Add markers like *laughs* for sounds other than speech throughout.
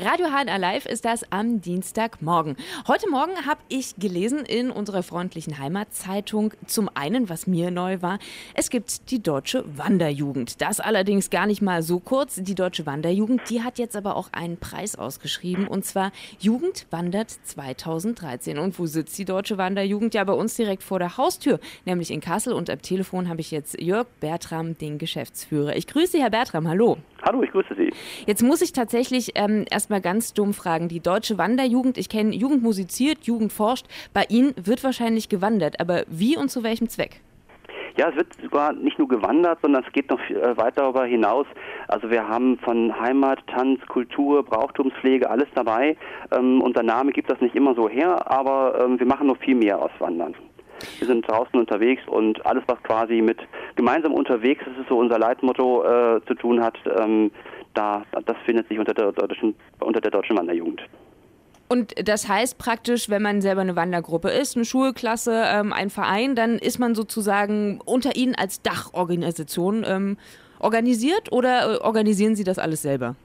Radio HNA Live ist das am Dienstagmorgen. Heute Morgen habe ich gelesen in unserer freundlichen Heimatzeitung zum einen, was mir neu war, es gibt die Deutsche Wanderjugend. Das allerdings gar nicht mal so kurz. Die Deutsche Wanderjugend, die hat jetzt aber auch einen Preis ausgeschrieben und zwar Jugend wandert 2013. Und wo sitzt die Deutsche Wanderjugend? Ja, bei uns direkt vor der Haustür, nämlich in Kassel und am Telefon habe ich jetzt Jörg Bertram, den Geschäftsführer. Ich grüße Sie, Herr Bertram. Hallo. Hallo, ich grüße Sie. Jetzt muss ich tatsächlich ähm, erstmal ganz dumm fragen. Die Deutsche Wanderjugend, ich kenne Jugend musiziert, Jugend forscht. Bei Ihnen wird wahrscheinlich gewandert, aber wie und zu welchem Zweck? Ja, es wird sogar nicht nur gewandert, sondern es geht noch äh, weit darüber hinaus. Also wir haben von Heimat, Tanz, Kultur, Brauchtumspflege alles dabei. Ähm, unser Name gibt das nicht immer so her, aber ähm, wir machen noch viel mehr aus Wandern. Wir sind draußen unterwegs und alles, was quasi mit gemeinsam unterwegs, das ist so unser Leitmotto, äh, zu tun hat, ähm, da, das findet sich unter der deutschen, unter der deutschen Wanderjugend. Und das heißt praktisch, wenn man selber eine Wandergruppe ist, eine Schulklasse, ähm, ein Verein, dann ist man sozusagen unter Ihnen als Dachorganisation ähm, organisiert oder äh, organisieren Sie das alles selber?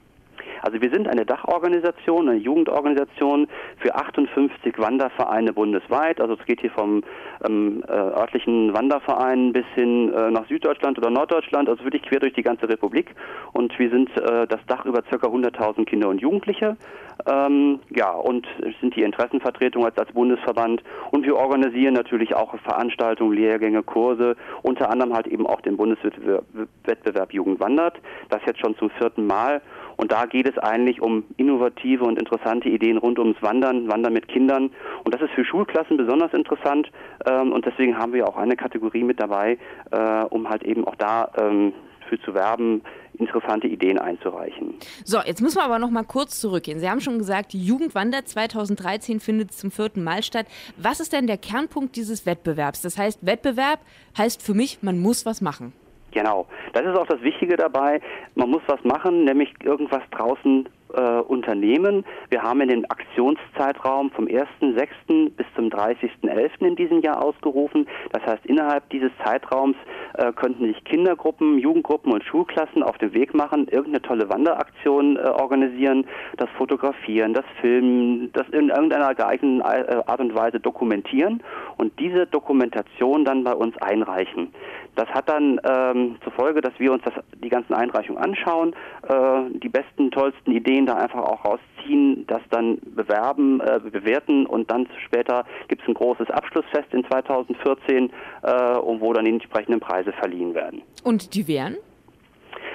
Also wir sind eine Dachorganisation, eine Jugendorganisation für 58 Wandervereine bundesweit. Also es geht hier vom ähm, äh, örtlichen Wanderverein bis hin äh, nach Süddeutschland oder Norddeutschland, also wirklich quer durch die ganze Republik. Und wir sind äh, das Dach über ca. 100.000 Kinder und Jugendliche. Ähm, ja, und sind die Interessenvertretung als, als Bundesverband. Und wir organisieren natürlich auch Veranstaltungen, Lehrgänge, Kurse, unter anderem halt eben auch den Bundeswettbewerb Jugend wandert. Das jetzt schon zum vierten Mal. Und da geht es eigentlich um innovative und interessante Ideen rund ums Wandern, Wandern mit Kindern. Und das ist für Schulklassen besonders interessant. Ähm, und deswegen haben wir auch eine Kategorie mit dabei, äh, um halt eben auch da ähm, für zu werben, interessante Ideen einzureichen. So, jetzt müssen wir aber noch mal kurz zurückgehen. Sie haben schon gesagt, die Jugendwander 2013 findet zum vierten Mal statt. Was ist denn der Kernpunkt dieses Wettbewerbs? Das heißt, Wettbewerb heißt für mich, man muss was machen. Genau. Das ist auch das Wichtige dabei. Man muss was machen, nämlich irgendwas draußen äh, unternehmen. Wir haben in den Aktionszeitraum vom 1.6. bis zum 30.11. in diesem Jahr ausgerufen. Das heißt, innerhalb dieses Zeitraums äh, könnten sich Kindergruppen, Jugendgruppen und Schulklassen auf den Weg machen, irgendeine tolle Wanderaktion äh, organisieren, das Fotografieren, das Filmen, das in irgendeiner geeigneten äh, Art und Weise dokumentieren und diese Dokumentation dann bei uns einreichen. Das hat dann ähm, zur Folge, dass wir uns das, die ganzen Einreichungen anschauen, äh, die besten, tollsten Ideen da einfach auch rausziehen, das dann bewerben, äh, bewerten und dann später gibt es ein großes Abschlussfest in 2014, äh, wo dann die entsprechenden Preise verliehen werden. Und die wären?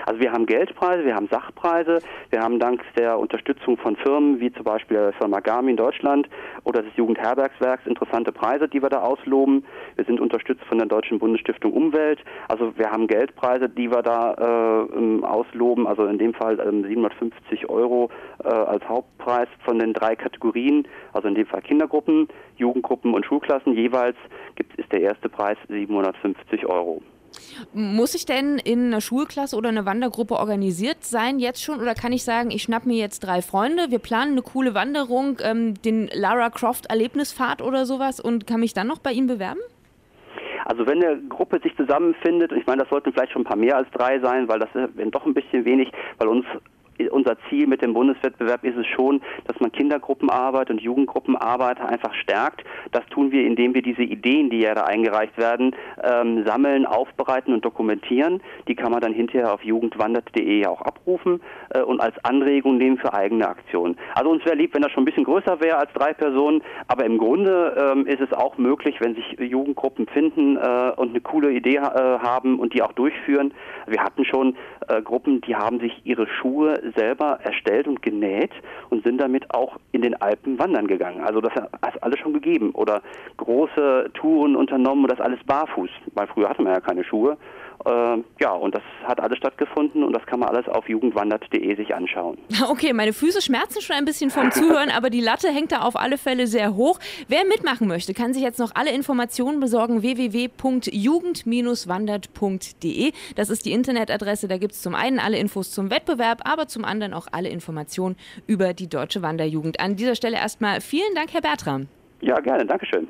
Also wir haben Geldpreise, wir haben Sachpreise, wir haben dank der Unterstützung von Firmen wie zum Beispiel der Firma Garmin Deutschland oder des Jugendherbergswerks interessante Preise, die wir da ausloben. Wir sind unterstützt von der Deutschen Bundesstiftung Umwelt. Also wir haben Geldpreise, die wir da äh, ausloben, also in dem Fall äh, 750 Euro äh, als Hauptpreis von den drei Kategorien, also in dem Fall Kindergruppen, Jugendgruppen und Schulklassen. Jeweils gibt, ist der erste Preis 750 Euro. Muss ich denn in einer Schulklasse oder einer Wandergruppe organisiert sein jetzt schon oder kann ich sagen, ich schnapp mir jetzt drei Freunde, wir planen eine coole Wanderung, ähm, den Lara Croft Erlebnisfahrt oder sowas und kann mich dann noch bei Ihnen bewerben? Also wenn eine Gruppe sich zusammenfindet, ich meine, das sollten vielleicht schon ein paar mehr als drei sein, weil das wäre doch ein bisschen wenig, weil uns unser Ziel mit dem Bundeswettbewerb ist es schon, dass man Kindergruppenarbeit und Jugendgruppenarbeit einfach stärkt. Das tun wir, indem wir diese Ideen, die ja da eingereicht werden, ähm, sammeln, aufbereiten und dokumentieren. Die kann man dann hinterher auf jugendwandert.de auch abrufen äh, und als Anregung nehmen für eigene Aktionen. Also uns wäre lieb, wenn das schon ein bisschen größer wäre als drei Personen, aber im Grunde ähm, ist es auch möglich, wenn sich Jugendgruppen finden äh, und eine coole Idee äh, haben und die auch durchführen. Wir hatten schon äh, Gruppen, die haben sich ihre Schuhe selber erstellt und genäht und sind damit auch in den Alpen wandern gegangen. Also das hat alles schon gegeben. Oder große Touren unternommen und das alles barfuß, weil früher hatte man ja keine Schuhe. Äh, ja, und das hat alles stattgefunden und das kann man alles auf jugendwandert.de sich anschauen. *laughs* Okay, meine Füße schmerzen schon ein bisschen vom Zuhören, aber die Latte hängt da auf alle Fälle sehr hoch. Wer mitmachen möchte, kann sich jetzt noch alle Informationen besorgen: www.jugend-wandert.de. Das ist die Internetadresse. Da gibt es zum einen alle Infos zum Wettbewerb, aber zum anderen auch alle Informationen über die Deutsche Wanderjugend. An dieser Stelle erstmal vielen Dank, Herr Bertram. Ja, gerne. Dankeschön.